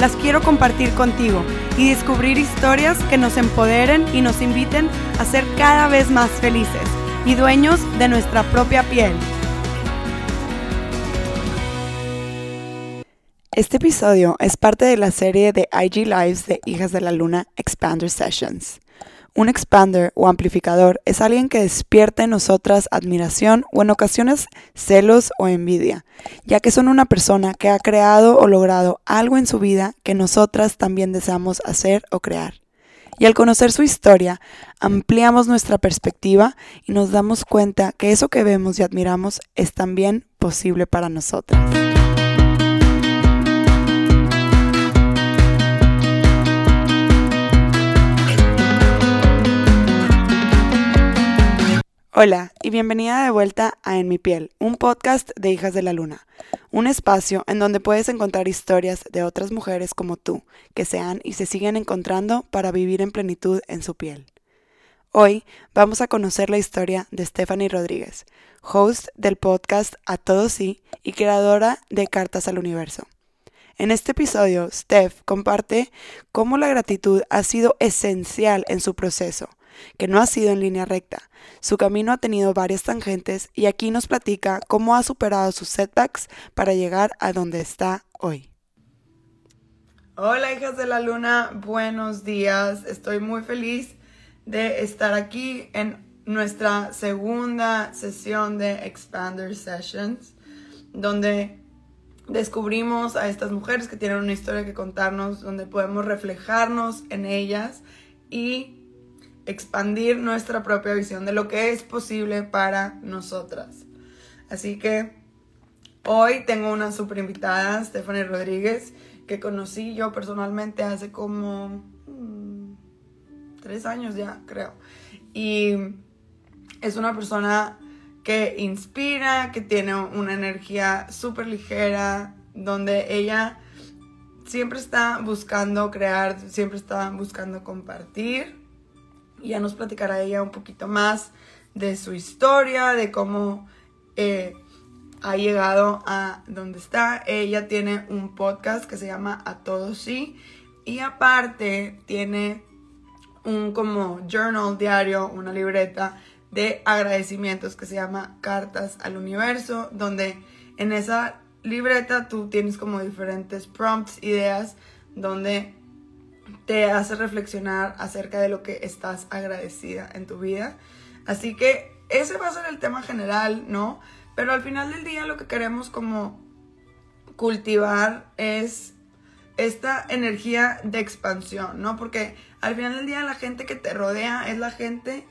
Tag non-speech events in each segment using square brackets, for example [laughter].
las quiero compartir contigo y descubrir historias que nos empoderen y nos inviten a ser cada vez más felices y dueños de nuestra propia piel. Este episodio es parte de la serie de IG Lives de Hijas de la Luna Expander Sessions. Un expander o amplificador es alguien que despierta en nosotras admiración o en ocasiones celos o envidia, ya que son una persona que ha creado o logrado algo en su vida que nosotras también deseamos hacer o crear. Y al conocer su historia, ampliamos nuestra perspectiva y nos damos cuenta que eso que vemos y admiramos es también posible para nosotras. Hola y bienvenida de vuelta a En mi piel, un podcast de Hijas de la Luna, un espacio en donde puedes encontrar historias de otras mujeres como tú, que se han y se siguen encontrando para vivir en plenitud en su piel. Hoy vamos a conocer la historia de Stephanie Rodríguez, host del podcast A Todos Sí y creadora de Cartas al Universo. En este episodio, Steph comparte cómo la gratitud ha sido esencial en su proceso que no ha sido en línea recta. Su camino ha tenido varias tangentes y aquí nos platica cómo ha superado sus setbacks para llegar a donde está hoy. Hola hijas de la luna, buenos días. Estoy muy feliz de estar aquí en nuestra segunda sesión de Expander Sessions, donde descubrimos a estas mujeres que tienen una historia que contarnos, donde podemos reflejarnos en ellas y expandir nuestra propia visión de lo que es posible para nosotras. Así que hoy tengo una super invitada, Stephanie Rodríguez, que conocí yo personalmente hace como mm, tres años ya, creo. Y es una persona que inspira, que tiene una energía súper ligera, donde ella siempre está buscando crear, siempre está buscando compartir y ya nos platicará ella un poquito más de su historia, de cómo eh, ha llegado a donde está. Ella tiene un podcast que se llama A Todos Sí y aparte tiene un como journal diario, una libreta de agradecimientos que se llama Cartas al Universo, donde en esa libreta tú tienes como diferentes prompts, ideas, donde te hace reflexionar acerca de lo que estás agradecida en tu vida. Así que ese va a ser el tema general, ¿no? Pero al final del día lo que queremos como cultivar es esta energía de expansión, ¿no? Porque al final del día la gente que te rodea es la gente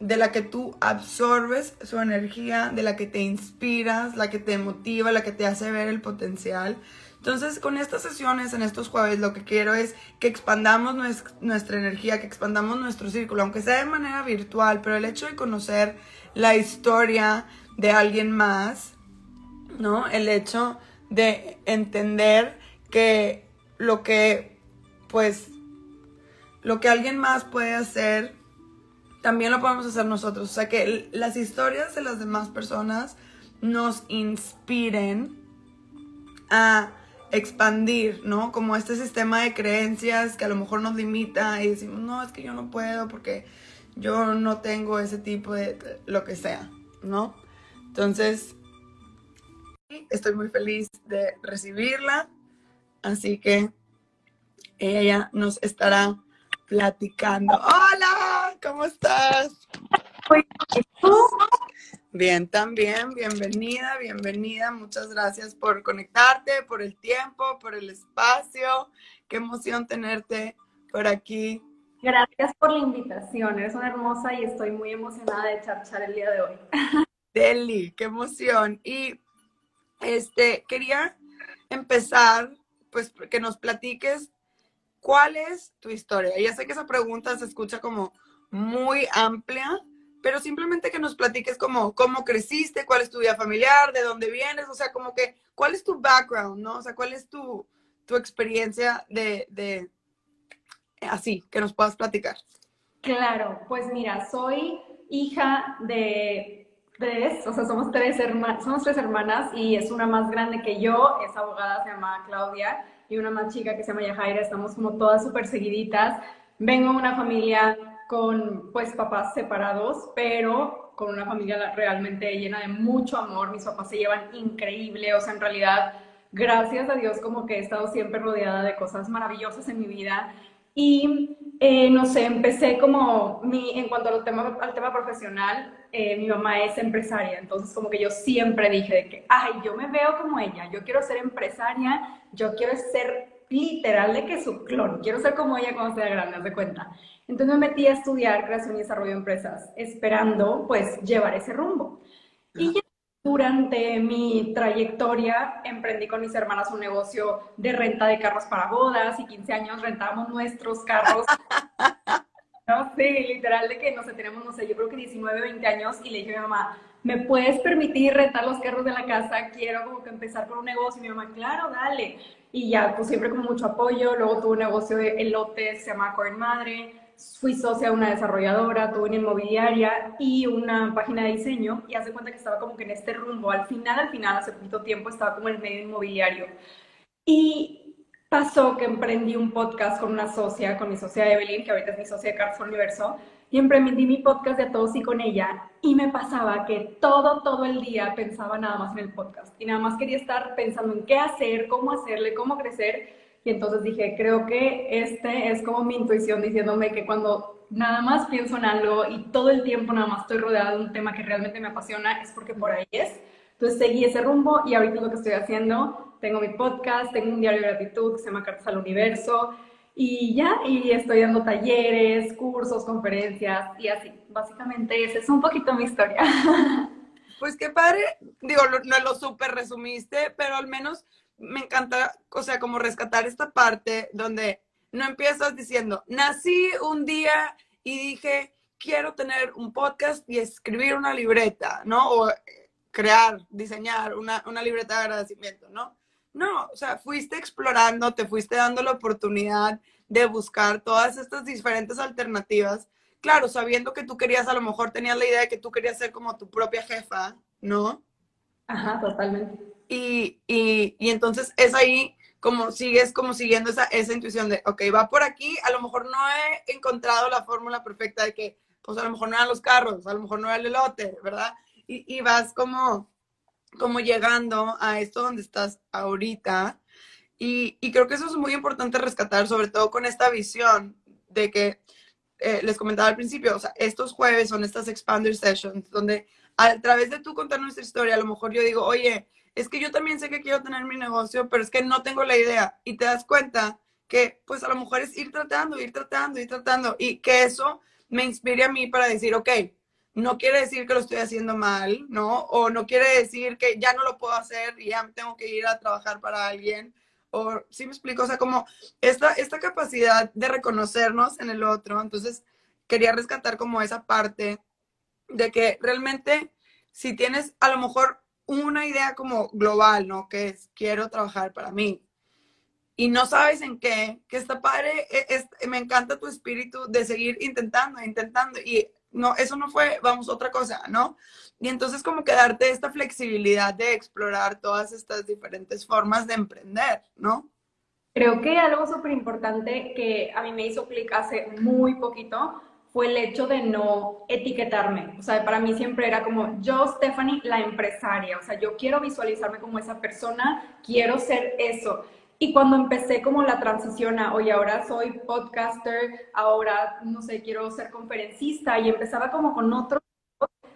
de la que tú absorbes su energía, de la que te inspiras, la que te motiva, la que te hace ver el potencial. Entonces, con estas sesiones en estos jueves, lo que quiero es que expandamos nuestra energía, que expandamos nuestro círculo, aunque sea de manera virtual, pero el hecho de conocer la historia de alguien más, ¿no? El hecho de entender que lo que, pues, lo que alguien más puede hacer, también lo podemos hacer nosotros. O sea, que las historias de las demás personas nos inspiren a expandir, ¿no? Como este sistema de creencias que a lo mejor nos limita y decimos, no, es que yo no puedo porque yo no tengo ese tipo de lo que sea, ¿no? Entonces, estoy muy feliz de recibirla, así que ella nos estará platicando. Hola, ¿cómo estás? Bien, también, bienvenida, bienvenida. Muchas gracias por conectarte, por el tiempo, por el espacio. Qué emoción tenerte por aquí. Gracias por la invitación, eres una hermosa y estoy muy emocionada de charchar el día de hoy. [laughs] Deli, qué emoción. Y este, quería empezar, pues, que nos platiques ¿cuál es tu historia? Ya sé que esa pregunta se escucha como muy amplia, pero simplemente que nos platiques como cómo creciste, cuál es tu vida familiar, de dónde vienes, o sea, como que, ¿cuál es tu background, no? O sea, ¿cuál es tu, tu experiencia de, de, así, que nos puedas platicar? Claro, pues mira, soy hija de tres, o sea, somos tres, hermanas, somos tres hermanas y es una más grande que yo, es abogada, se llama Claudia, y una más chica que se llama Yajaira, estamos como todas súper seguiditas. Vengo de una familia con pues papás separados, pero con una familia realmente llena de mucho amor. Mis papás se llevan increíble, o sea, en realidad, gracias a Dios como que he estado siempre rodeada de cosas maravillosas en mi vida. Y eh, no sé, empecé como mi, en cuanto al tema, al tema profesional, eh, mi mamá es empresaria, entonces como que yo siempre dije de que, ay, yo me veo como ella, yo quiero ser empresaria, yo quiero ser literal de que su clon, quiero ser como ella cuando sea grande, haz de cuenta. Entonces me metí a estudiar creación y desarrollo de empresas, esperando pues llevar ese rumbo. Y ya durante mi trayectoria emprendí con mis hermanas un negocio de renta de carros para bodas y 15 años rentábamos nuestros carros. [laughs] no, sí, literal de que no sé, tenemos, no sé, yo creo que 19, 20 años y le dije a mi mamá, ¿me puedes permitir rentar los carros de la casa? Quiero como que empezar con un negocio. Y mi mamá, claro, dale. Y ya, pues siempre con mucho apoyo. Luego tuve un negocio de elotes, se llama Corn Madre fui socia de una desarrolladora, tuve una inmobiliaria y una página de diseño y hace cuenta que estaba como que en este rumbo. Al final, al final, hace poquito tiempo estaba como en el medio inmobiliario. Y pasó que emprendí un podcast con una socia, con mi socia Evelyn, que ahorita es mi socia de Carson Universo, y emprendí mi podcast de a todos y con ella. Y me pasaba que todo, todo el día pensaba nada más en el podcast y nada más quería estar pensando en qué hacer, cómo hacerle, cómo crecer y entonces dije, creo que este es como mi intuición diciéndome que cuando nada más pienso en algo y todo el tiempo nada más estoy rodeada de un tema que realmente me apasiona, es porque por ahí es. Entonces seguí ese rumbo y ahorita lo que estoy haciendo, tengo mi podcast, tengo un diario de gratitud que se llama Cartas al Universo y ya, y estoy dando talleres, cursos, conferencias y así. Básicamente esa es un poquito mi historia. [laughs] Pues qué padre, digo, no lo súper resumiste, pero al menos me encanta, o sea, como rescatar esta parte donde no empiezas diciendo, nací un día y dije, quiero tener un podcast y escribir una libreta, ¿no? O crear, diseñar una, una libreta de agradecimiento, ¿no? No, o sea, fuiste explorando, te fuiste dando la oportunidad de buscar todas estas diferentes alternativas. Claro, sabiendo que tú querías, a lo mejor tenías la idea de que tú querías ser como tu propia jefa, ¿no? Ajá, totalmente. Y, y, y, entonces es ahí como sigues como siguiendo esa, esa intuición de, ok, va por aquí, a lo mejor no he encontrado la fórmula perfecta de que, pues a lo mejor no eran los carros, a lo mejor no era el elote, ¿verdad? Y, y vas como, como llegando a esto donde estás ahorita. Y, y, creo que eso es muy importante rescatar, sobre todo con esta visión de que eh, les comentaba al principio, o sea, estos jueves son estas expander sessions, donde a través de tú contar nuestra historia, a lo mejor yo digo, oye, es que yo también sé que quiero tener mi negocio, pero es que no tengo la idea. Y te das cuenta que pues a lo mejor es ir tratando, ir tratando, ir tratando. Y que eso me inspire a mí para decir, ok, no quiere decir que lo estoy haciendo mal, ¿no? O no quiere decir que ya no lo puedo hacer y ya tengo que ir a trabajar para alguien. O, ¿sí me explico? O sea, como esta, esta capacidad de reconocernos en el otro. Entonces, quería rescatar como esa parte de que realmente si tienes a lo mejor una idea como global, ¿no? Que es, quiero trabajar para mí. Y no sabes en qué, que está padre, es, me encanta tu espíritu de seguir intentando, intentando. Y no, eso no fue, vamos, otra cosa, ¿no? Y entonces como que darte esta flexibilidad de explorar todas estas diferentes formas de emprender, ¿no? Creo que algo súper importante que a mí me hizo clic hace muy poquito fue el hecho de no etiquetarme. O sea, para mí siempre era como yo, Stephanie, la empresaria. O sea, yo quiero visualizarme como esa persona, quiero ser eso. Y cuando empecé como la transición a, oye, ahora soy podcaster, ahora, no sé, quiero ser conferencista y empezaba como con otro,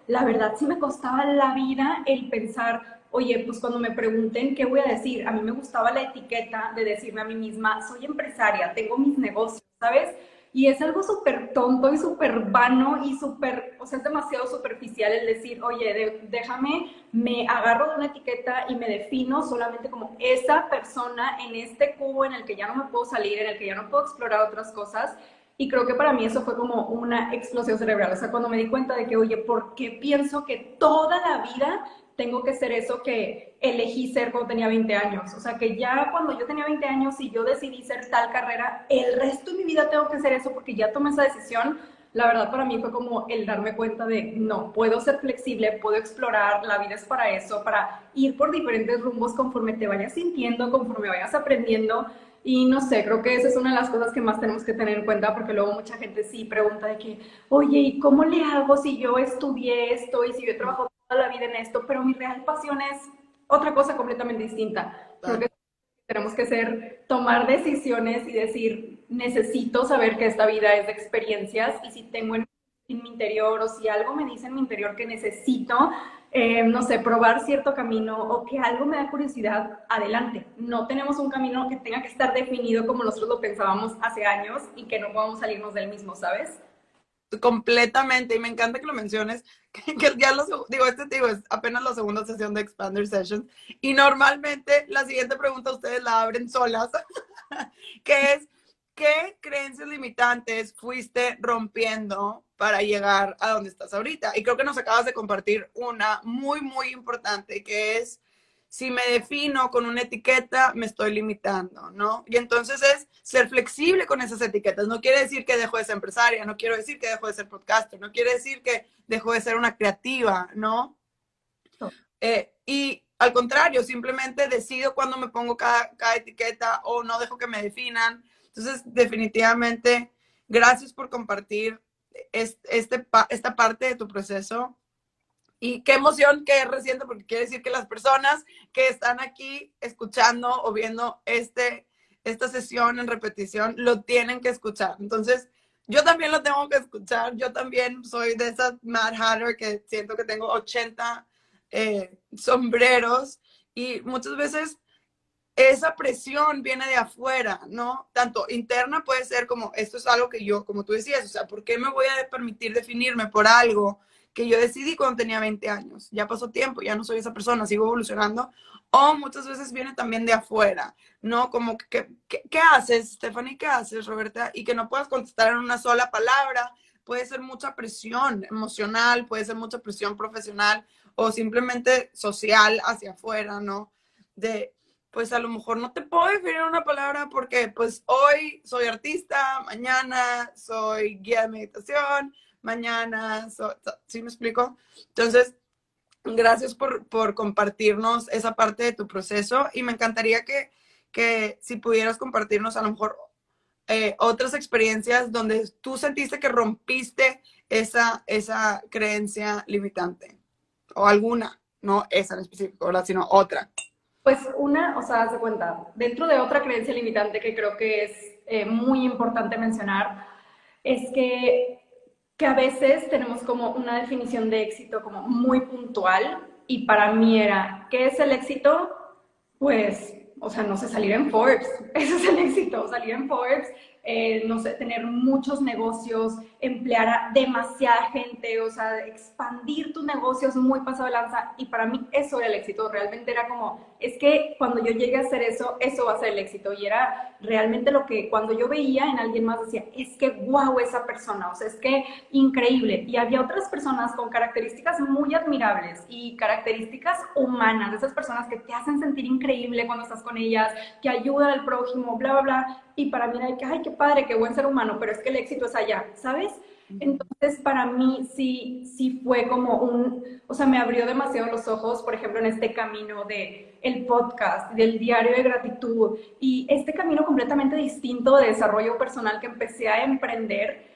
la verdad sí me costaba la vida el pensar, oye, pues cuando me pregunten qué voy a decir, a mí me gustaba la etiqueta de decirme a mí misma, soy empresaria, tengo mis negocios, ¿sabes? Y es algo súper tonto y súper vano y súper, o sea, es demasiado superficial el decir, oye, déjame, me agarro de una etiqueta y me defino solamente como esa persona en este cubo en el que ya no me puedo salir, en el que ya no puedo explorar otras cosas. Y creo que para mí eso fue como una explosión cerebral. O sea, cuando me di cuenta de que, oye, ¿por qué pienso que toda la vida tengo que ser eso que elegí ser cuando tenía 20 años. O sea, que ya cuando yo tenía 20 años y yo decidí ser tal carrera, el resto de mi vida tengo que ser eso porque ya tomé esa decisión. La verdad para mí fue como el darme cuenta de, no, puedo ser flexible, puedo explorar, la vida es para eso, para ir por diferentes rumbos conforme te vayas sintiendo, conforme vayas aprendiendo. Y no sé, creo que esa es una de las cosas que más tenemos que tener en cuenta porque luego mucha gente sí pregunta de que, oye, ¿y cómo le hago si yo estudié esto y si yo he trabajado toda la vida en esto? Pero mi real pasión es otra cosa completamente distinta. Creo que tenemos que ser, tomar decisiones y decir, necesito saber que esta vida es de experiencias y si tengo en, mi interior o si algo me dice en mi interior que necesito, eh, no sé, probar cierto camino o que algo me da curiosidad, adelante. No tenemos un camino que tenga que estar definido como nosotros lo pensábamos hace años y que no podamos salirnos del mismo, ¿sabes? Completamente y me encanta que lo menciones [laughs] que, ya los digo este digo es apenas la segunda sesión de Expander Sessions y normalmente la siguiente pregunta ustedes la abren solas [laughs] que es qué creencias limitantes fuiste rompiendo para llegar a donde estás ahorita y creo que nos acabas de compartir una muy muy importante que es si me defino con una etiqueta, me estoy limitando, ¿no? Y entonces es ser flexible con esas etiquetas. No quiere decir que dejo de ser empresaria, no quiero decir que dejo de ser podcaster, no quiere decir que dejo de ser una creativa, ¿no? Eh, y al contrario, simplemente decido cuando me pongo cada, etiqueta o no dejo que me definan. Entonces, definitivamente, gracias por compartir este, esta parte de tu proceso y qué emoción que reciente, porque quiere decir que las personas que están aquí escuchando o viendo este, esta sesión en repetición lo tienen que escuchar. Entonces, yo también lo tengo que escuchar. Yo también soy de esas Mad Hatter que siento que tengo 80 eh, sombreros y muchas veces esa presión viene de afuera, ¿no? Tanto interna puede ser como, esto es algo que yo, como tú decías, o sea, ¿por qué me voy a permitir definirme por algo que yo decidí cuando tenía 20 años. Ya pasó tiempo, ya no soy esa persona, sigo evolucionando. O muchas veces viene también de afuera, ¿no? Como, ¿qué, qué, haces, Stephanie? ¿Qué haces, Roberta? Y que no puedas contestar en una sola palabra. Puede ser mucha presión emocional, puede ser mucha presión profesional o simplemente social hacia afuera, ¿no? De, pues a lo mejor no te puedo definir una palabra porque pues hoy soy artista, mañana soy guía de meditación, mañana, ¿sí me explico? Entonces, gracias por, por, compartirnos esa parte de tu proceso y me encantaría que, que si pudieras compartirnos a lo mejor eh, otras experiencias donde tú sentiste que rompiste esa, esa creencia limitante o alguna, no esa en específico, sino otra. Pues una, o sea, de cuenta, dentro de otra creencia limitante que creo que es eh, muy importante mencionar, es que que a veces tenemos como una definición de éxito como muy puntual y para mí era, ¿qué es el éxito? Pues, o sea, no sé, salir en Forbes, [laughs] eso es el éxito, salir en Forbes, eh, no sé, tener muchos negocios, emplear a demasiada gente, o sea, expandir tus negocios muy pasado lanza. Y para mí eso era el éxito, realmente era como, es que cuando yo llegue a hacer eso, eso va a ser el éxito. Y era realmente lo que cuando yo veía en alguien más decía, es que wow esa persona, o sea, es que increíble. Y había otras personas con características muy admirables y características humanas, esas personas que te hacen sentir increíble cuando estás con ellas, que ayudan al prójimo, bla, bla, bla y para mí era que, ay, qué padre, qué buen ser humano, pero es que el éxito es allá, ¿sabes? Entonces, para mí sí, sí fue como un, o sea, me abrió demasiado los ojos, por ejemplo, en este camino de el podcast, del diario de gratitud y este camino completamente distinto de desarrollo personal que empecé a emprender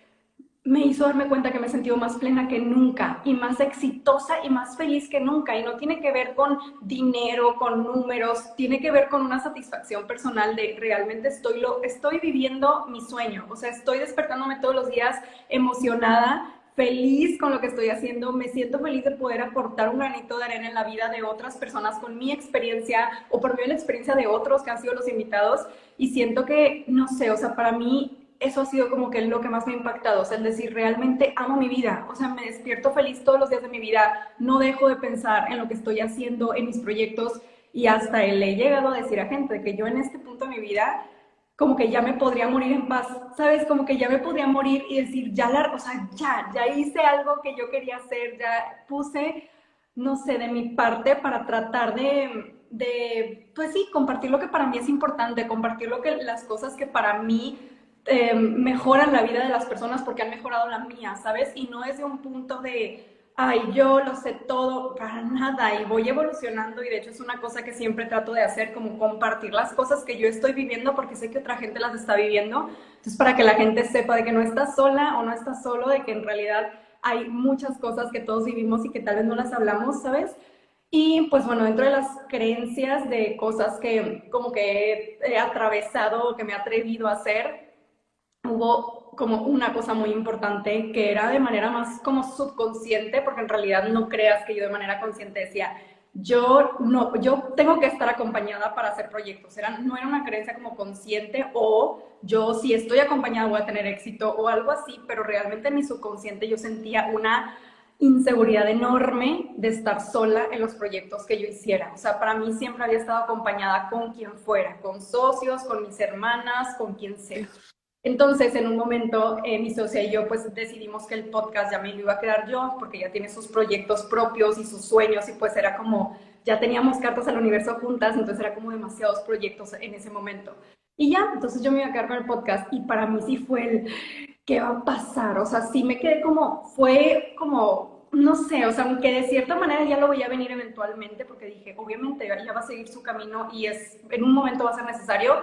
me hizo darme cuenta que me he sentido más plena que nunca y más exitosa y más feliz que nunca. Y no tiene que ver con dinero, con números, tiene que ver con una satisfacción personal de realmente estoy, lo, estoy viviendo mi sueño. O sea, estoy despertándome todos los días emocionada, feliz con lo que estoy haciendo. Me siento feliz de poder aportar un granito de arena en la vida de otras personas con mi experiencia o por medio de la experiencia de otros que han sido los invitados. Y siento que, no sé, o sea, para mí eso ha sido como que lo que más me ha impactado, o sea, el decir, realmente amo mi vida, o sea, me despierto feliz todos los días de mi vida, no dejo de pensar en lo que estoy haciendo, en mis proyectos, y hasta le he llegado a decir a gente que yo en este punto de mi vida, como que ya me podría morir en paz, ¿sabes? Como que ya me podría morir y decir, ya la, o sea, ya, ya hice algo que yo quería hacer, ya puse, no sé, de mi parte para tratar de, de pues sí, compartir lo que para mí es importante, compartir lo que, las cosas que para mí eh, mejoran la vida de las personas porque han mejorado la mía, ¿sabes? Y no es de un punto de, ay, yo lo sé todo, para nada, y voy evolucionando y de hecho es una cosa que siempre trato de hacer, como compartir las cosas que yo estoy viviendo porque sé que otra gente las está viviendo, entonces para que la gente sepa de que no está sola o no está solo, de que en realidad hay muchas cosas que todos vivimos y que tal vez no las hablamos, ¿sabes? Y pues bueno, dentro de las creencias de cosas que como que he atravesado o que me he atrevido a hacer, hubo como una cosa muy importante que era de manera más como subconsciente, porque en realidad no creas que yo de manera consciente decía, yo no, yo tengo que estar acompañada para hacer proyectos. Era, no era una creencia como consciente o yo si estoy acompañada voy a tener éxito o algo así, pero realmente en mi subconsciente yo sentía una inseguridad enorme de estar sola en los proyectos que yo hiciera. O sea, para mí siempre había estado acompañada con quien fuera, con socios, con mis hermanas, con quien sea. Entonces, en un momento, eh, mi socia y yo, pues decidimos que el podcast ya me lo iba a quedar yo, porque ya tiene sus proyectos propios y sus sueños, y pues era como, ya teníamos cartas al universo juntas, entonces era como demasiados proyectos en ese momento. Y ya, entonces yo me iba a quedar con el podcast, y para mí sí fue el, ¿qué va a pasar? O sea, sí me quedé como, fue como, no sé, o sea, aunque de cierta manera ya lo voy a venir eventualmente, porque dije, obviamente ya va a seguir su camino y es, en un momento va a ser necesario,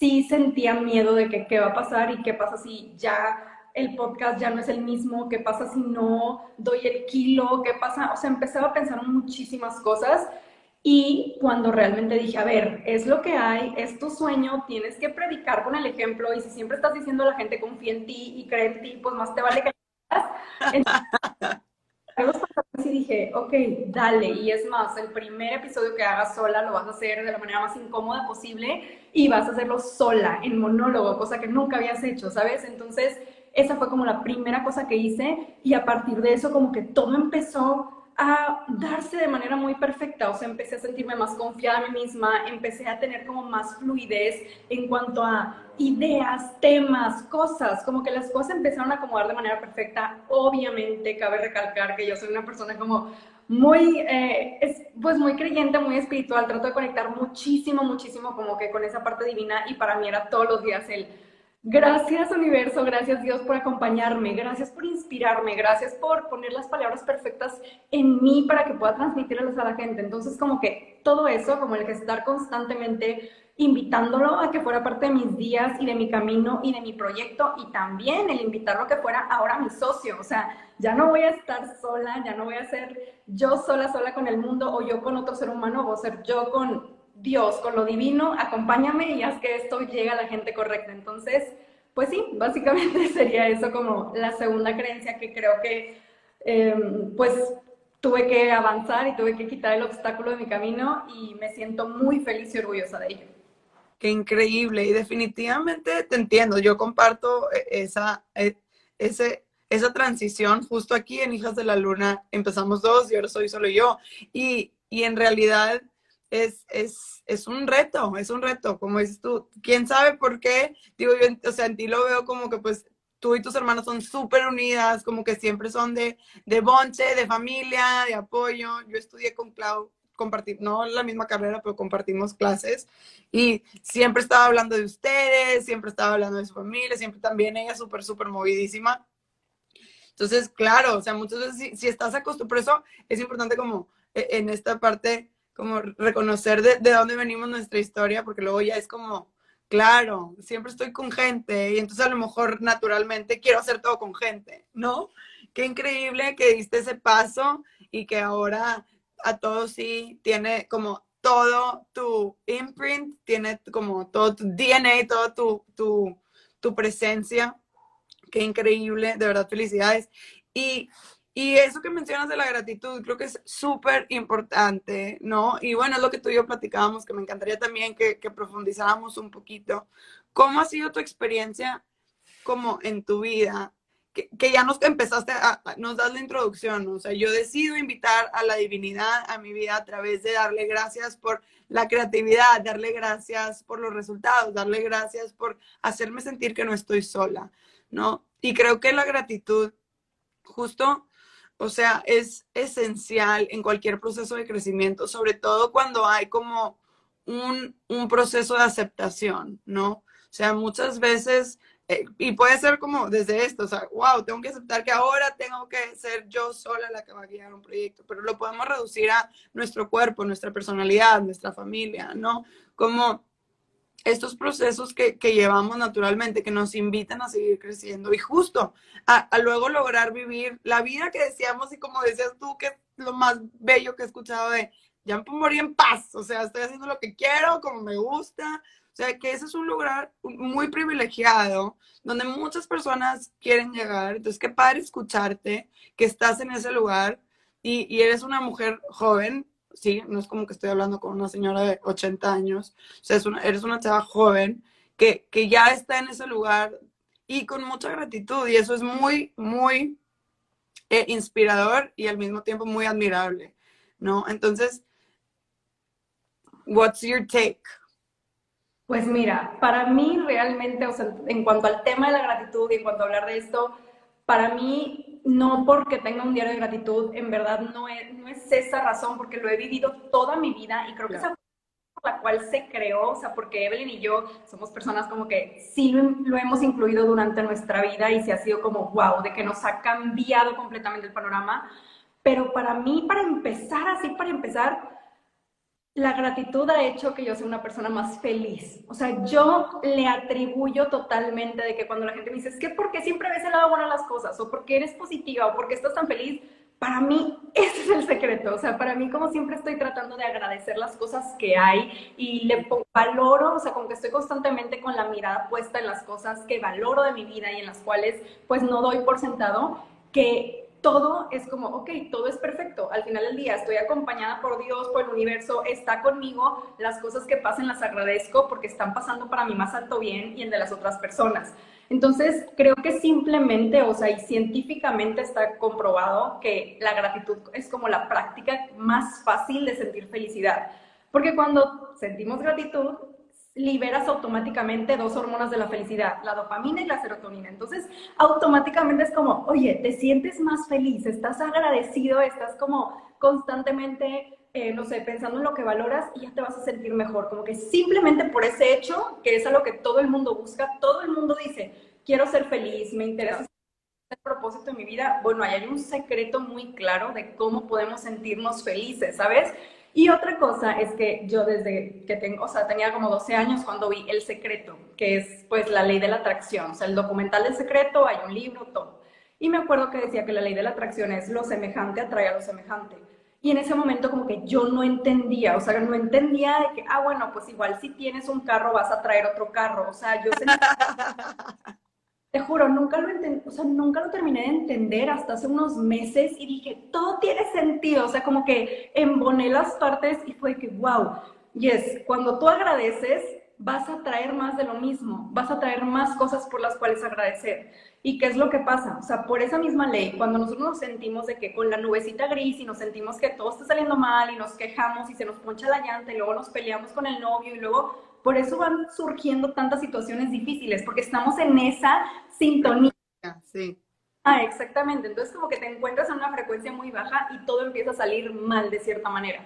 sí sentía miedo de que qué va a pasar y qué pasa si ya el podcast ya no es el mismo, qué pasa si no doy el kilo, qué pasa, o sea, empezaba a pensar muchísimas cosas y cuando realmente dije, a ver, es lo que hay, es tu sueño, tienes que predicar con el ejemplo y si siempre estás diciendo a la gente confía en ti y cree en ti, pues más te vale que [laughs] y dije, ok, dale. Y es más, el primer episodio que hagas sola lo vas a hacer de la manera más incómoda posible y vas a hacerlo sola, en monólogo, cosa que nunca habías hecho, ¿sabes? Entonces, esa fue como la primera cosa que hice y a partir de eso como que todo empezó a darse de manera muy perfecta, o sea, empecé a sentirme más confiada en mí misma, empecé a tener como más fluidez en cuanto a ideas, temas, cosas, como que las cosas empezaron a acomodar de manera perfecta. Obviamente, cabe recalcar que yo soy una persona como muy, eh, es, pues muy creyente, muy espiritual, trato de conectar muchísimo, muchísimo como que con esa parte divina y para mí era todos los días el Gracias universo, gracias Dios por acompañarme, gracias por inspirarme, gracias por poner las palabras perfectas en mí para que pueda transmitirlas a la gente. Entonces como que todo eso, como el que estar constantemente invitándolo a que fuera parte de mis días y de mi camino y de mi proyecto y también el invitarlo a que fuera ahora mi socio. O sea, ya no voy a estar sola, ya no voy a ser yo sola, sola con el mundo o yo con otro ser humano, a ser yo con Dios, con lo divino, acompáñame y haz que esto llegue a la gente correcta. Entonces, pues sí, básicamente [laughs] sería eso como la segunda creencia que creo que, em, pues, tuve que avanzar y tuve que quitar el obstáculo de mi camino y me siento muy feliz y orgullosa de ello. Qué increíble y definitivamente te entiendo. Yo comparto eh, esa, eh, ese, esa transición justo aquí en Hijas de la Luna. Empezamos dos y ahora soy solo yo. Y, y en realidad es, es, es, un reto, es un reto, como dices tú. ¿Quién sabe por qué? Digo, yo, o sea, en ti lo veo como que pues tú y tus hermanos son súper unidas, como que siempre son de, de bonche, de familia, de apoyo. Yo estudié con Clau, compartir, no la misma carrera, pero compartimos clases y siempre estaba hablando de ustedes, siempre estaba hablando de su familia, siempre también ella súper, súper movidísima. Entonces, claro, o sea, muchas veces si, si estás acostumbrado, eso es importante como e, en esta parte como reconocer de, de dónde venimos nuestra historia, porque luego ya es como, claro, siempre estoy con gente y entonces a lo mejor naturalmente quiero hacer todo con gente, ¿no? Qué increíble que diste ese paso y que ahora a todos sí tiene como todo tu imprint, tiene como todo tu DNA, toda tu, tu, tu presencia. Qué increíble, de verdad, felicidades. Y y eso que mencionas de la gratitud, creo que es súper importante, ¿no? Y bueno, es lo que tú y yo platicábamos, que me encantaría también que, que profundizáramos un poquito. ¿Cómo ha sido tu experiencia como en tu vida que, ya nos empezaste a, nos das la introducción, o sea, yo decido invitar a la divinidad a mi vida a través de darle gracias por la creatividad, darle gracias por los resultados, darle gracias por hacerme sentir que no estoy sola, ¿no? Y creo que la gratitud, justo, o sea, es esencial en cualquier proceso de crecimiento, sobre todo cuando hay como un, un proceso de aceptación, ¿no? O sea, muchas veces eh, y puede ser como desde esto, o sea, wow, tengo que aceptar que ahora tengo que ser yo sola la que va a guiar un proyecto, pero lo podemos reducir a nuestro cuerpo, nuestra personalidad, nuestra familia, ¿no? Como estos procesos que, que llevamos naturalmente, que nos invitan a seguir creciendo y justo a, luego lograr vivir la vida que decíamos y como decías tú, que es lo más bello que he escuchado de, ya me morir en paz, o sea, estoy haciendo lo que quiero, como me gusta, o sea, que ese es un lugar muy privilegiado donde muchas personas quieren llegar. Entonces, qué padre escucharte que estás en ese lugar y, y eres una mujer joven, sí, no es como que estoy hablando con una señora de 80 años, o sea, eres una chava joven que, que ya está en ese lugar y con mucha gratitud y eso es muy, muy eh, inspirador y al mismo tiempo muy admirable, ¿no? Entonces, what's your take? Pues mira, para mí realmente, o sea, en cuanto al tema de la gratitud y en cuanto a hablar de esto, para mí no porque tenga un diario de gratitud, en verdad no es, no es esa razón, porque lo he vivido toda mi vida y creo que esa por la cual se creó, o sea, porque Evelyn y yo somos personas como que sí lo, lo, hemos incluido durante nuestra vida y se ha sido como wow, de que nos ha cambiado completamente el panorama. Pero para mí, para empezar, así para empezar, la gratitud ha hecho que yo sea una persona más feliz. O sea, yo le atribuyo totalmente de que cuando la gente me dice, es que porque siempre ves el lado bueno de las cosas, o porque eres positiva, o porque estás tan feliz, para mí ese es el secreto. O sea, para mí como siempre estoy tratando de agradecer las cosas que hay y le valoro, o sea, como que estoy constantemente con la mirada puesta en las cosas que valoro de mi vida y en las cuales pues no doy por sentado, que todo es como, ok, todo es perfecto. Al final del día estoy acompañada por Dios, por el universo, está conmigo. Las cosas que pasen las agradezco porque están pasando para mi más alto bien y el de las otras personas. Entonces, creo que simplemente, o sea, y científicamente está comprobado que la gratitud es como la práctica más fácil de sentir felicidad. Porque cuando sentimos gratitud, liberas automáticamente dos hormonas de la felicidad, la dopamina y la serotonina. Entonces, automáticamente es como, oye, te sientes más feliz, estás agradecido, estás como constantemente, eh, no sé, pensando en lo que valoras y ya te vas a sentir mejor. Como que simplemente por ese hecho, que es a lo que todo el mundo busca, todo el mundo dice, quiero ser feliz, me interesa el propósito de mi vida. Bueno, ahí hay un secreto muy claro de cómo podemos sentirnos felices, ¿sabes? Y otra cosa es que yo desde que tengo, o sea, tenía como 12 años cuando vi El Secreto, que es pues la ley de la atracción, o sea, el documental del secreto, hay un libro, todo. Y me acuerdo que decía que la ley de la atracción es lo semejante atrae a lo semejante. Y en ese momento como que yo no entendía, o sea, no entendía de que, ah, bueno, pues igual si tienes un carro vas a traer otro carro, o sea, yo sentía... [laughs] Te juro, nunca lo o sea, nunca lo terminé de entender hasta hace unos meses y dije, todo tiene sentido, o sea, como que emboné las partes y fue que, wow, yes, cuando tú agradeces, vas a traer más de lo mismo, vas a traer más cosas por las cuales agradecer. ¿Y qué es lo que pasa? O sea, por esa misma ley, cuando nosotros nos sentimos de que con la nubecita gris y nos sentimos que todo está saliendo mal y nos quejamos y se nos poncha la llanta y luego nos peleamos con el novio y luego por eso van surgiendo tantas situaciones difíciles, porque estamos en esa sintonía. Sí. Ah, exactamente. Entonces como que te encuentras en una frecuencia muy baja y todo empieza a salir mal de cierta manera.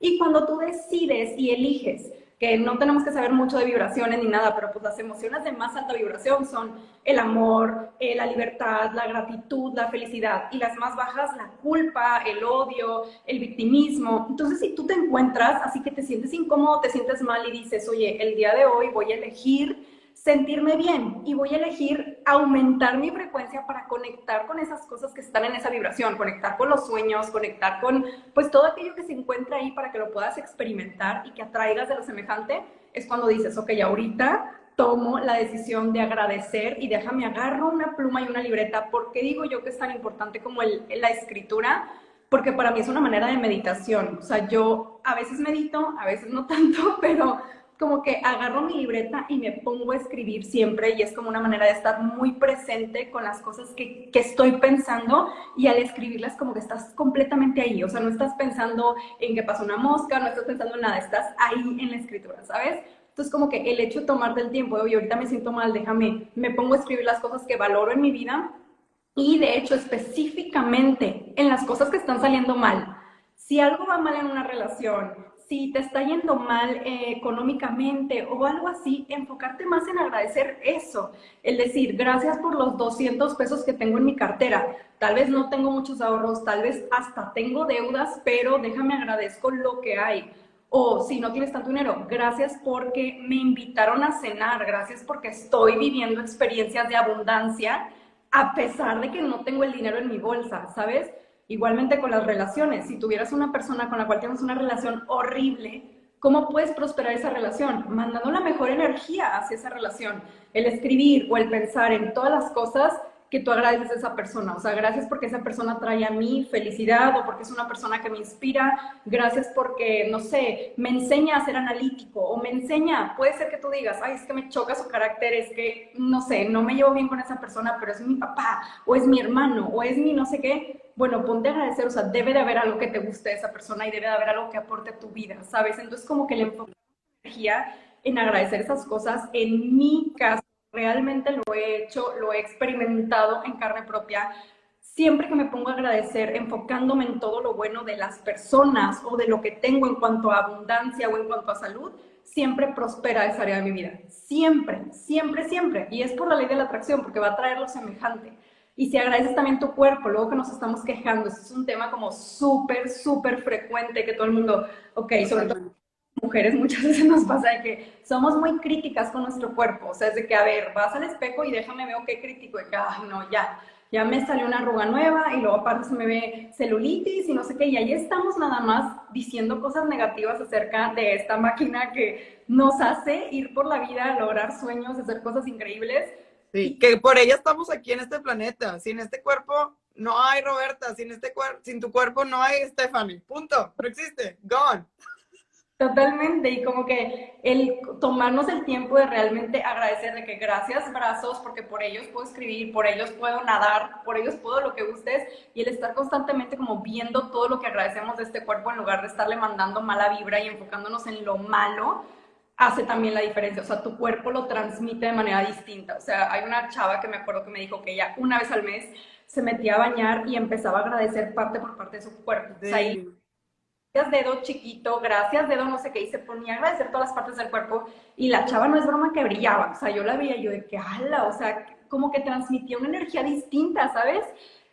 Y cuando tú decides y eliges que no tenemos que saber mucho de vibraciones ni nada, pero pues las emociones de más alta vibración son el amor, eh, la libertad, la gratitud, la felicidad, y las más bajas, la culpa, el odio, el victimismo. Entonces, si tú te encuentras así que te sientes incómodo, te sientes mal y dices, oye, el día de hoy voy a elegir sentirme bien y voy a elegir aumentar mi frecuencia para conectar con esas cosas que están en esa vibración, conectar con los sueños, conectar con pues todo aquello que se encuentra ahí para que lo puedas experimentar y que atraigas de lo semejante, es cuando dices, ok, ahorita tomo la decisión de agradecer y déjame agarro una pluma y una libreta. ¿Por qué digo yo que es tan importante como la escritura? Porque para mí es una manera de meditación. O sea, yo a veces medito, a veces no tanto, [laughs] pero como que agarro mi libreta y me pongo a escribir siempre y es como una manera de estar muy presente con las cosas que, que, estoy pensando y al escribirlas como que estás completamente ahí, o sea, no estás pensando en que pasó una mosca, no estás pensando en nada, estás ahí en la escritura, ¿sabes? Entonces como que el hecho de tomarte el tiempo, oye, ahorita me siento mal, déjame, me pongo a escribir las cosas que valoro en mi vida y de hecho específicamente en las cosas que están saliendo mal. Si algo va mal en una relación, si te está yendo mal eh, económicamente o algo así, enfocarte más en agradecer eso. El decir, gracias por los 200 pesos que tengo en mi cartera. Tal vez no tengo muchos ahorros, tal vez hasta tengo deudas, pero déjame agradezco lo que hay. O si no tienes tanto dinero, gracias porque me invitaron a cenar, gracias porque estoy viviendo experiencias de abundancia a pesar de que no tengo el dinero en mi bolsa, ¿sabes? Igualmente con las relaciones, si tuvieras una persona con la cual tienes una relación horrible, ¿cómo puedes prosperar esa relación? Mandando la mejor energía hacia esa relación. El escribir o el pensar en todas las cosas que tú agradeces a esa persona. O sea, gracias porque esa persona trae a mí felicidad o porque es una persona que me inspira. Gracias porque, no sé, me enseña a ser analítico o me enseña, puede ser que tú digas, ay, es que me choca su carácter, es que, no sé, no me llevo bien con esa persona, pero es mi papá o es mi hermano o es mi no sé qué. Bueno, ponte a agradecer, o sea, debe de haber algo que te guste de esa persona y debe de haber algo que aporte tu vida, ¿sabes? Entonces, como que le enfoco energía en agradecer esas cosas. En mi caso, realmente lo he hecho, lo he experimentado en carne propia. Siempre que me pongo a agradecer, enfocándome en todo lo bueno de las personas o de lo que tengo en cuanto a abundancia o en cuanto a salud, siempre prospera esa área de mi vida. Siempre, siempre, siempre. Y es por la ley de la atracción, porque va a traer lo semejante. Y si agradeces también tu cuerpo, luego que nos estamos quejando, este es un tema como súper, súper frecuente que todo el mundo, ok, sobre todo mujeres muchas veces nos pasa de que somos muy críticas con nuestro cuerpo, o sea, es de que, a ver, vas al espejo y déjame ver qué crítico, de que, ay, no, ya, ya me salió una arruga nueva y luego aparte se me ve celulitis y no sé qué, y ahí estamos nada más diciendo cosas negativas acerca de esta máquina que nos hace ir por la vida, lograr sueños, hacer cosas increíbles. Sí, que por ella estamos aquí en este planeta, sin este cuerpo no hay Roberta, sin, este sin tu cuerpo no hay Stephanie, punto, no existe, gone. Totalmente, y como que el tomarnos el tiempo de realmente agradecer de que gracias brazos, porque por ellos puedo escribir, por ellos puedo nadar, por ellos puedo lo que gustes, y el estar constantemente como viendo todo lo que agradecemos de este cuerpo en lugar de estarle mandando mala vibra y enfocándonos en lo malo, hace también la diferencia, o sea, tu cuerpo lo transmite de manera distinta, o sea, hay una chava que me acuerdo que me dijo que ella una vez al mes se metía a bañar y empezaba a agradecer parte por parte de su cuerpo, o sea, gracias dedo chiquito, gracias dedo no sé qué, y se ponía a agradecer todas las partes del cuerpo, y la chava no es broma que brillaba, o sea, yo la veía yo de que, ala, o sea, como que transmitía una energía distinta, ¿sabes?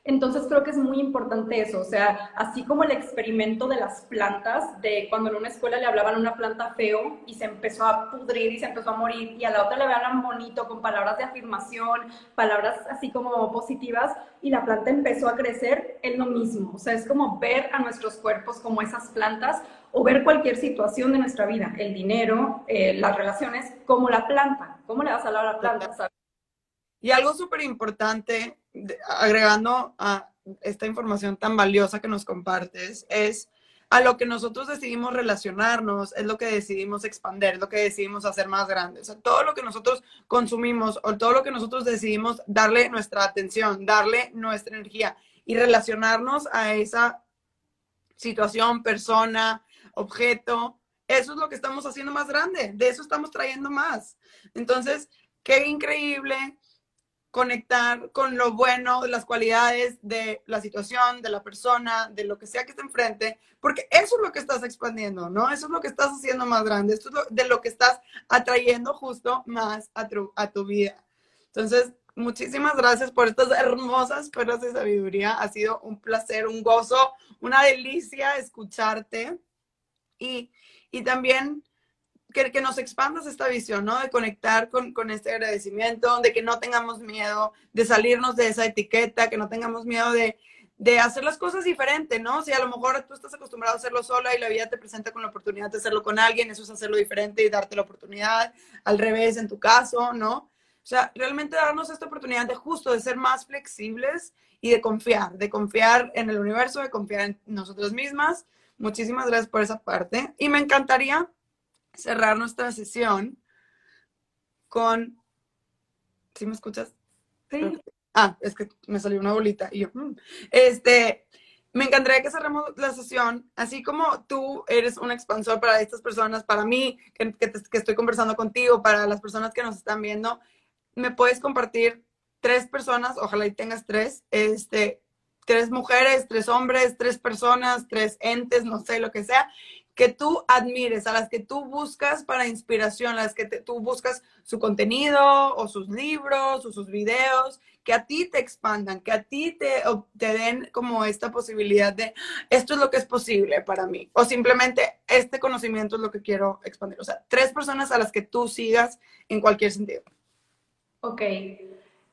Entonces creo que es muy importante eso, o sea, así como el experimento de las plantas, de cuando en una escuela le hablaban a una planta feo y se empezó a pudrir y se empezó a morir y a la otra le hablaban bonito con palabras de afirmación, palabras así como positivas y la planta empezó a crecer, es lo mismo, o sea, es como ver a nuestros cuerpos como esas plantas o ver cualquier situación de nuestra vida, el dinero, eh, las relaciones, como la planta, ¿cómo le vas a hablar a la planta? Y algo súper importante agregando a esta información tan valiosa que nos compartes, es a lo que nosotros decidimos relacionarnos, es lo que decidimos expander, es lo que decidimos hacer más grande. O todo lo que nosotros consumimos o todo lo que nosotros decidimos darle nuestra atención, darle nuestra energía y relacionarnos a esa situación, persona, objeto, eso es lo que estamos haciendo más grande, de eso estamos trayendo más. Entonces, qué increíble conectar con lo bueno, las cualidades de la situación, de la persona, de lo que sea que esté enfrente, porque eso es lo que estás expandiendo, ¿no? Eso es lo que estás haciendo más grande, esto es de lo que estás atrayendo justo más a tu, a tu vida. Entonces, muchísimas gracias por estas hermosas perlas de sabiduría. Ha sido un placer, un gozo, una delicia escucharte. Y, y también que, que, nos expandas esta visión, ¿no? De conectar con, con, este agradecimiento, de que no tengamos miedo de salirnos de esa etiqueta, que no tengamos miedo de, de hacer las cosas diferente, ¿no? Si a lo mejor tú estás acostumbrado a hacerlo sola y la vida te presenta con la oportunidad de hacerlo con alguien, eso es hacerlo diferente y darte la oportunidad, al revés en tu caso, ¿no? O sea, realmente darnos esta oportunidad de justo, de ser más flexibles y de confiar, de confiar en el universo, de confiar en nosotras mismas. Muchísimas gracias por esa parte. Y me encantaría cerrar nuestra sesión con... ¿Sí me escuchas? Sí. Ah, es que me salió una bolita y yo, mm". este, me encantaría que cerremos la sesión, así como tú eres un expansor para estas personas, para mí, que, que, que estoy conversando contigo, para las personas que nos están viendo, me puedes compartir tres personas, ojalá y tengas tres, este, tres mujeres, tres hombres, tres personas, tres entes, no sé, lo que sea, que tú admires, a las que tú buscas para inspiración, a las que tú buscas su contenido o sus libros o sus videos, que a ti te expandan, que a ti te, te den como esta posibilidad de esto es lo que es posible para mí, o simplemente este conocimiento es lo que quiero expandir. O sea, tres personas a las que tú sigas en cualquier sentido. Ok.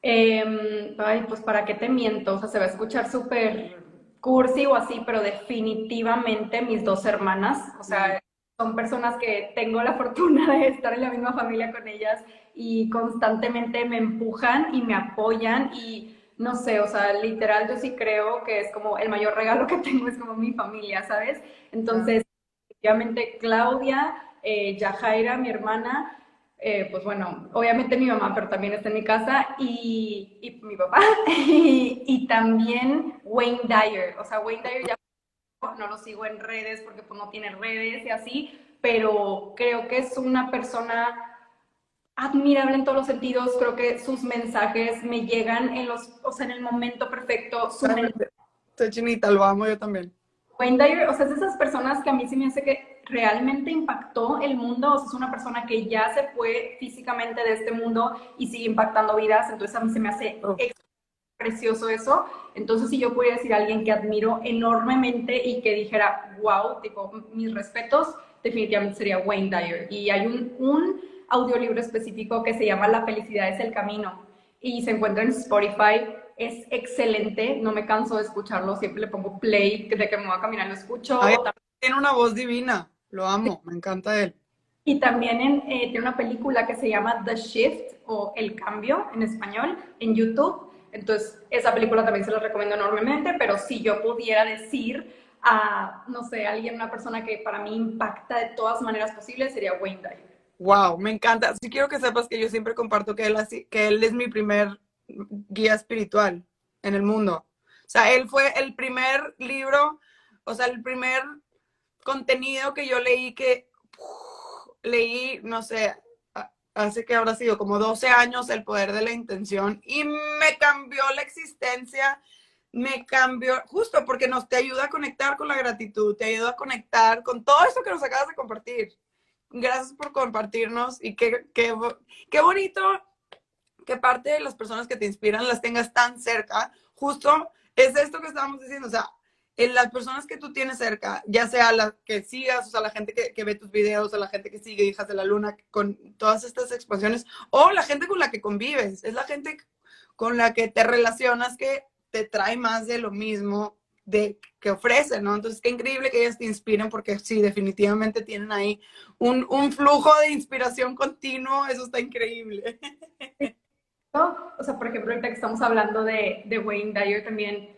Em, ay, pues para qué te miento, o sea, se va a escuchar súper cursi o así, pero definitivamente mis dos hermanas, o sea, son personas que tengo la fortuna de estar en la misma familia con ellas y constantemente me empujan y me apoyan y no sé, o sea, literal yo sí creo que es como el mayor regalo que [laughs] tengo es como mi familia, ¿sabes? Entonces, efectivamente Claudia, eh, Yajaira, mi hermana, eh, pues bueno, obviamente mi mamá, pero también está en mi casa, y, y mi papá, [laughs] y, y, también Wayne Dyer. O sea, Wayne Dyer ya no lo sigo en redes porque pues no tiene redes y así, pero creo que es una persona admirable en todos los sentidos, creo que sus mensajes me llegan en los, o sea, en el momento perfecto. Su chinita, lo amo yo también. Wayne Dyer, o sea, es de esas personas que a mí sí me hace que realmente impactó el mundo, o sea, es una persona que ya se fue físicamente de este mundo y sigue impactando vidas, entonces a mí se me hace oh. precioso eso. Entonces, si yo pudiera decir a alguien que admiro enormemente y que dijera, wow, tipo, mis respetos, definitivamente sería Wayne Dyer. Y hay un, un audiolibro específico que se llama La felicidad es el camino y se encuentra en Spotify. Es excelente, no me canso de escucharlo, siempre le pongo play, de que me voy a caminar lo escucho. tiene una voz divina. Lo amo, me encanta él. Y también en, eh, tiene una película que se llama The Shift o El Cambio en español en YouTube. Entonces, esa película también se la recomiendo enormemente, pero si yo pudiera decir a, no sé, alguien, una persona que para mí impacta de todas maneras posibles, sería Wayne Dyer. Wow, me encanta. Sí quiero que sepas que yo siempre comparto que él, así, que él es mi primer guía espiritual en el mundo. O sea, él fue el primer libro, o sea, el primer contenido que yo leí que leí, no sé, hace que habrá sido como 12 años el poder de la intención y me cambió la existencia, me cambió, justo porque nos te ayuda a conectar con la gratitud, te ayuda a conectar con todo eso que nos acabas de compartir. Gracias por compartirnos y qué, qué, qué bonito que parte de las personas que te inspiran las tengas tan cerca. Justo es esto que estábamos diciendo, o sea, en las personas que tú tienes cerca, ya sea la que sigas, o sea, la gente que, ve tus videos, o la gente que sigue Hijas de la Luna, con todas estas expansiones, o la gente con la que convives, es la gente con la que te relacionas que te trae más de lo mismo de que ofrecen, ¿no? Entonces, qué increíble que ellas te inspiren porque sí, definitivamente tienen ahí un, un flujo de inspiración continuo, eso está increíble. O sea, por ejemplo, ahorita que estamos hablando de, de Wayne Dyer también,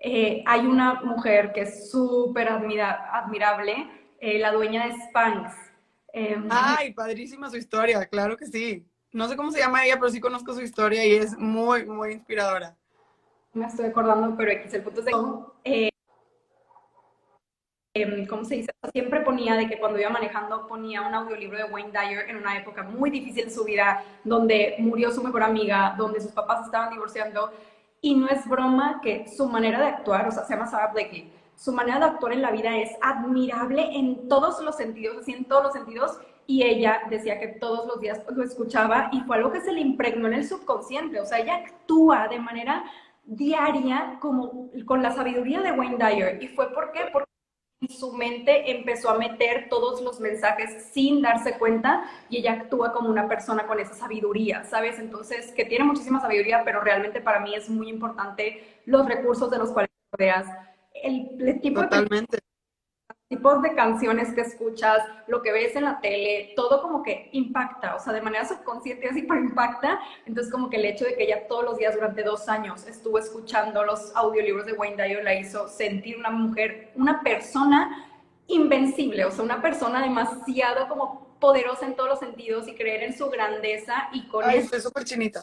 eh, hay una mujer que es súper admirable, eh, la dueña de Spanx. Em, Ay, padrísima su historia, claro que sí. No sé cómo se llama ella, pero sí conozco su historia y es muy, muy inspiradora. Me estoy acordando, pero X, el punto es de... Em, ¿Cómo se dice? Siempre ponía de que cuando iba manejando ponía un audiolibro de Wayne Dyer en una época muy difícil de su vida, donde murió su mejor amiga, donde sus papás estaban divorciando y no es broma que su manera de actuar, o sea, se llama Sarah Blakely, su manera de actuar en la vida es admirable en todos los sentidos, así en todos los sentidos. Y ella decía que todos los días lo escuchaba y fue algo que se le impregnó en el subconsciente. O sea, ella actúa de manera diaria como con la sabiduría de Wayne Dyer. ¿Y fue por qué? Porque su mente empezó a meter todos los mensajes sin darse cuenta y ella actúa como una persona con esa sabiduría, ¿sabes? Entonces, que tiene muchísima sabiduría, pero realmente para mí es muy importante los recursos de los cuales rodeas, el, tipo Totalmente. Tipos de canciones que escuchas, lo que ves en la tele, todo como que impacta, o sea, de manera subconsciente así, pero impacta. Entonces, como que el hecho de que ella todos los días durante dos años estuvo escuchando los audiolibros de Wayne Dyer la hizo sentir una mujer, una persona invencible, o sea, una persona demasiado como poderosa en todos los sentidos y creer en su grandeza y con Ay, eso estoy súper chinita.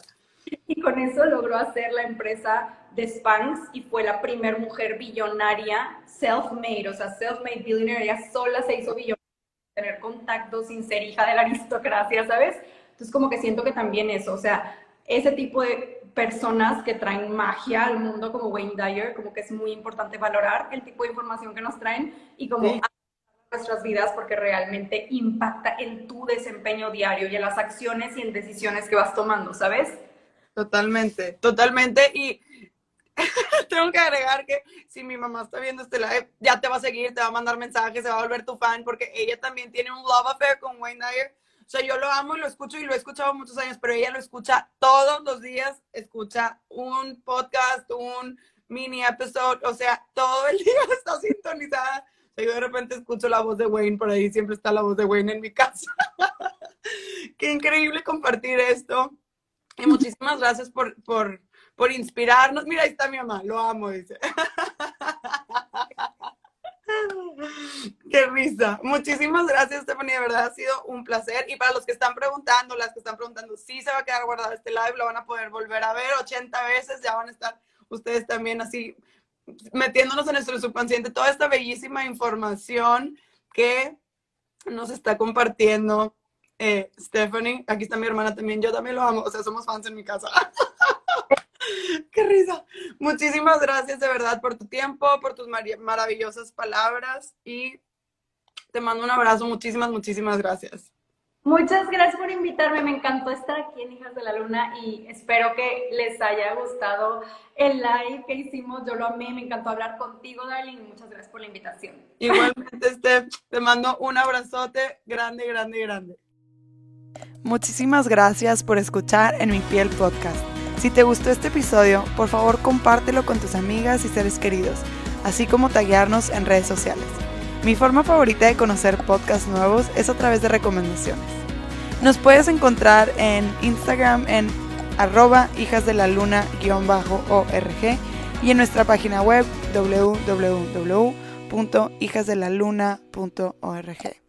Y con eso logró hacer la empresa de Spanx y fue la primer mujer billonaria self-made, o sea, self-made billionaire, ella sola se hizo billonaria, tener contacto sin ser hija de la aristocracia, ¿sabes? Entonces como que siento que también eso, o sea, ese tipo de personas que traen magia al mundo como Wayne Dyer, como que es muy importante valorar el tipo de información que nos traen y como Sí. nuestras vidas porque realmente impacta en tu desempeño diario y en las acciones y en decisiones que vas tomando, ¿sabes? Totalmente, totalmente. Y [laughs] tengo que agregar que si mi mamá está viendo este live, ya te va a seguir, te va a mandar mensajes, se va a volver tu fan, porque ella también tiene un love affair con Wayne Dyer. O sea, yo lo amo y lo escucho y lo he escuchado muchos años, pero ella lo escucha todos los días, escucha un podcast, un mini episode, o sea, todo el [laughs] día está sintonizada. O sea, yo de repente escucho la voz de Wayne por ahí, siempre está la voz de Wayne en mi casa. [laughs] Qué increíble compartir esto. Y muchísimas gracias por, por, por inspirarnos. Mira, ahí está mi mamá, lo amo, dice. [laughs] Qué risa. Muchísimas gracias, Stephanie. De verdad ha sido un placer. Y para los que están preguntando, las que están preguntando, sí se va a quedar guardado este live, lo van a poder volver a ver 80 veces. Ya van a estar ustedes también así metiéndonos en nuestro subconsciente toda esta bellísima información que nos está compartiendo eh, Stephanie. Aquí está mi hermana también. Yo también lo amo. O sea, somos fans en mi casa. [laughs] Qué risa. Muchísimas gracias de verdad por tu tiempo, por tus mar maravillosas palabras y te mando un abrazo. Muchísimas, muchísimas gracias. Muchas gracias por invitarme, me encantó estar aquí en Hijas de la Luna y espero que les haya gustado el live que hicimos, yo lo amé, me encantó hablar contigo, Darling, y muchas gracias por la invitación. Igualmente, [laughs] Steph, te mando un abrazote grande, grande, grande. Muchísimas gracias por escuchar En mi piel podcast. Si te gustó este episodio, por favor compártelo con tus amigas y seres queridos, así como taguearnos en redes sociales. Mi forma favorita de conocer podcasts nuevos es a través de recomendaciones. Nos puedes encontrar en Instagram en arroba hijas de la luna org y en nuestra página web www.hijasdelaluna.org.